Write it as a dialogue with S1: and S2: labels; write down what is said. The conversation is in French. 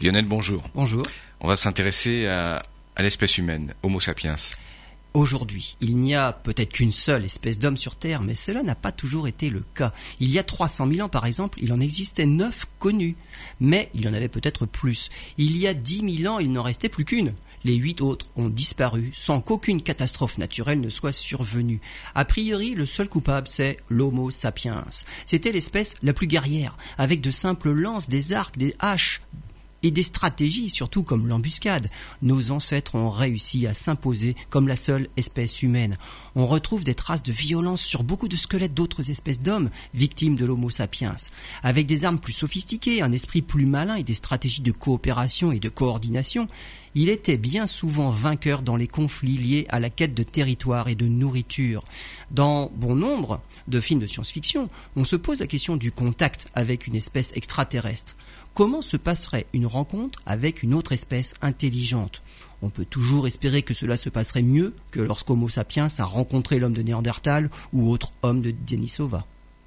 S1: Lionel, bonjour.
S2: Bonjour.
S1: On va s'intéresser à, l'espèce humaine, Homo sapiens.
S2: Aujourd'hui, il n'y a peut-être qu'une seule espèce d'homme sur Terre, mais cela n'a pas toujours été le cas. Il y a 300 000 ans, par exemple, il en existait neuf connus, mais il y en avait peut-être plus. Il y a 10 000 ans, il n'en restait plus qu'une. Les huit autres ont disparu sans qu'aucune catastrophe naturelle ne soit survenue. A priori, le seul coupable, c'est l'Homo sapiens. C'était l'espèce la plus guerrière, avec de simples lances, des arcs, des haches, et des stratégies, surtout comme l'embuscade. Nos ancêtres ont réussi à s'imposer comme la seule espèce humaine. On retrouve des traces de violence sur beaucoup de squelettes d'autres espèces d'hommes victimes de l'Homo sapiens. Avec des armes plus sophistiquées, un esprit plus malin et des stratégies de coopération et de coordination, il était bien souvent vainqueur dans les conflits liés à la quête de territoire et de nourriture. Dans bon nombre de films de science-fiction, on se pose la question du contact avec une espèce extraterrestre. Comment se passerait une rencontre avec une autre espèce intelligente? On peut toujours espérer que cela se passerait mieux que lorsqu'Homo sapiens a rencontré l'homme de Néandertal ou autre homme de Denisova.